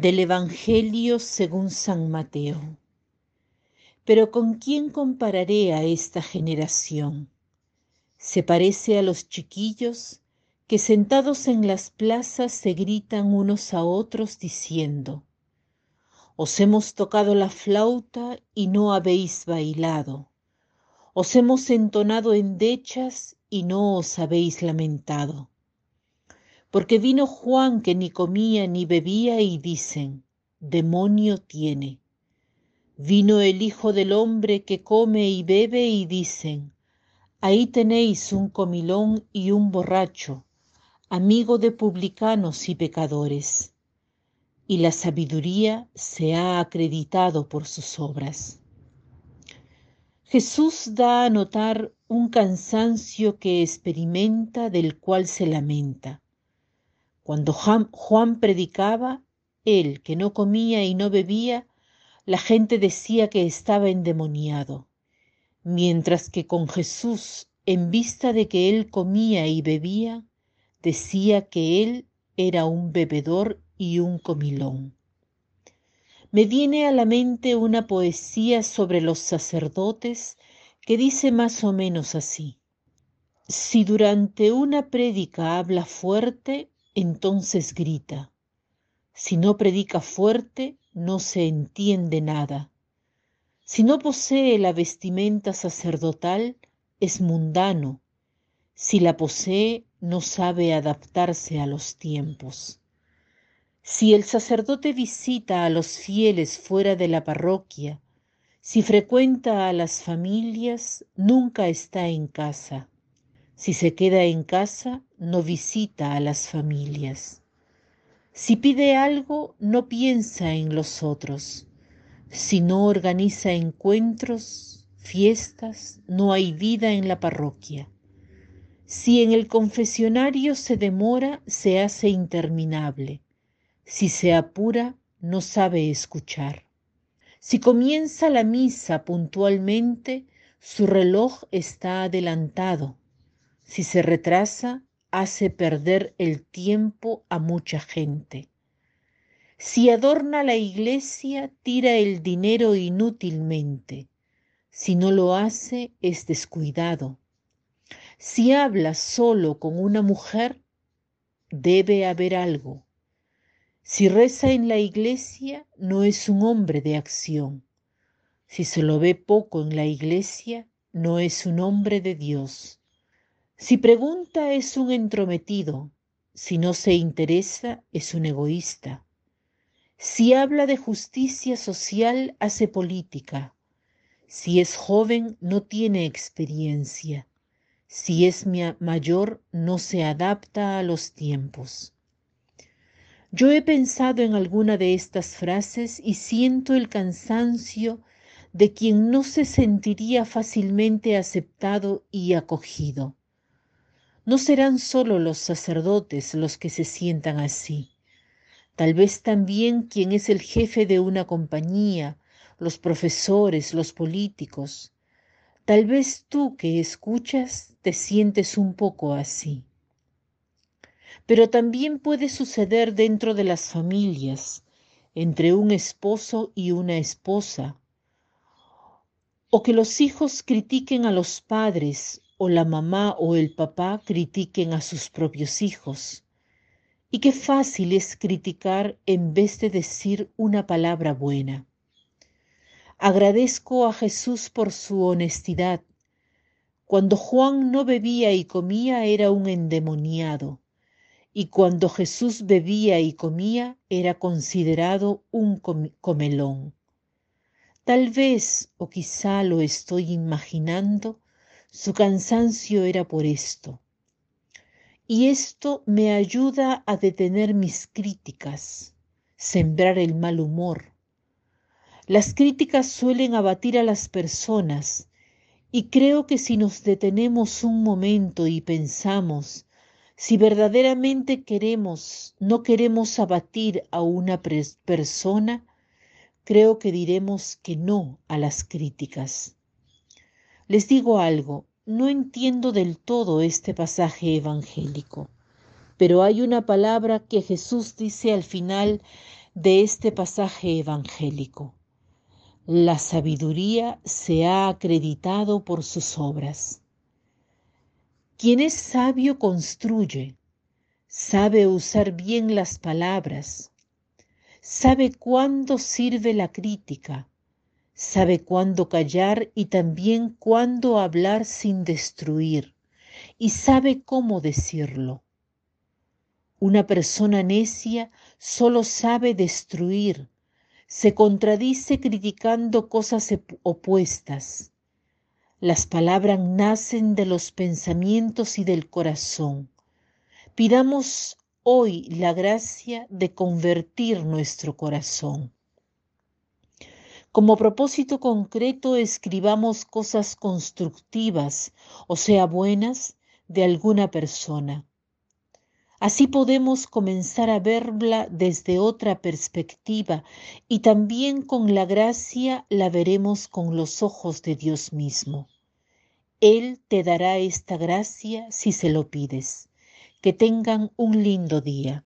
Del Evangelio según San Mateo. Pero ¿con quién compararé a esta generación? Se parece a los chiquillos que sentados en las plazas se gritan unos a otros diciendo, Os hemos tocado la flauta y no habéis bailado, os hemos entonado endechas y no os habéis lamentado porque vino Juan que ni comía ni bebía y dicen, demonio tiene. Vino el Hijo del Hombre que come y bebe y dicen, ahí tenéis un comilón y un borracho, amigo de publicanos y pecadores. Y la sabiduría se ha acreditado por sus obras. Jesús da a notar un cansancio que experimenta del cual se lamenta cuando Juan predicaba, él que no comía y no bebía, la gente decía que estaba endemoniado, mientras que con Jesús, en vista de que él comía y bebía, decía que él era un bebedor y un comilón. Me viene a la mente una poesía sobre los sacerdotes que dice más o menos así. Si durante una prédica habla fuerte, entonces grita. Si no predica fuerte, no se entiende nada. Si no posee la vestimenta sacerdotal, es mundano. Si la posee, no sabe adaptarse a los tiempos. Si el sacerdote visita a los fieles fuera de la parroquia, si frecuenta a las familias, nunca está en casa. Si se queda en casa, no visita a las familias. Si pide algo, no piensa en los otros. Si no organiza encuentros, fiestas, no hay vida en la parroquia. Si en el confesionario se demora, se hace interminable. Si se apura, no sabe escuchar. Si comienza la misa puntualmente, su reloj está adelantado si se retrasa, hace perder el tiempo a mucha gente. Si adorna la iglesia, tira el dinero inútilmente. Si no lo hace, es descuidado. Si habla solo con una mujer, debe haber algo. Si reza en la iglesia, no es un hombre de acción. Si se lo ve poco en la iglesia, no es un hombre de Dios. Si pregunta es un entrometido, si no se interesa es un egoísta. Si habla de justicia social hace política. Si es joven no tiene experiencia. Si es mayor no se adapta a los tiempos. Yo he pensado en alguna de estas frases y siento el cansancio de quien no se sentiría fácilmente aceptado y acogido. No serán solo los sacerdotes los que se sientan así. Tal vez también quien es el jefe de una compañía, los profesores, los políticos. Tal vez tú que escuchas te sientes un poco así. Pero también puede suceder dentro de las familias, entre un esposo y una esposa, o que los hijos critiquen a los padres o la mamá o el papá critiquen a sus propios hijos. Y qué fácil es criticar en vez de decir una palabra buena. Agradezco a Jesús por su honestidad. Cuando Juan no bebía y comía era un endemoniado, y cuando Jesús bebía y comía era considerado un comelón. Tal vez, o quizá lo estoy imaginando, su cansancio era por esto. Y esto me ayuda a detener mis críticas, sembrar el mal humor. Las críticas suelen abatir a las personas y creo que si nos detenemos un momento y pensamos si verdaderamente queremos, no queremos abatir a una persona, creo que diremos que no a las críticas. Les digo algo, no entiendo del todo este pasaje evangélico, pero hay una palabra que Jesús dice al final de este pasaje evangélico. La sabiduría se ha acreditado por sus obras. Quien es sabio construye, sabe usar bien las palabras, sabe cuándo sirve la crítica, sabe cuándo callar y también cuándo hablar sin destruir, y sabe cómo decirlo. Una persona necia solo sabe destruir, se contradice criticando cosas opuestas. Las palabras nacen de los pensamientos y del corazón. Pidamos hoy la gracia de convertir nuestro corazón. Como propósito concreto escribamos cosas constructivas, o sea, buenas, de alguna persona. Así podemos comenzar a verla desde otra perspectiva y también con la gracia la veremos con los ojos de Dios mismo. Él te dará esta gracia si se lo pides. Que tengan un lindo día.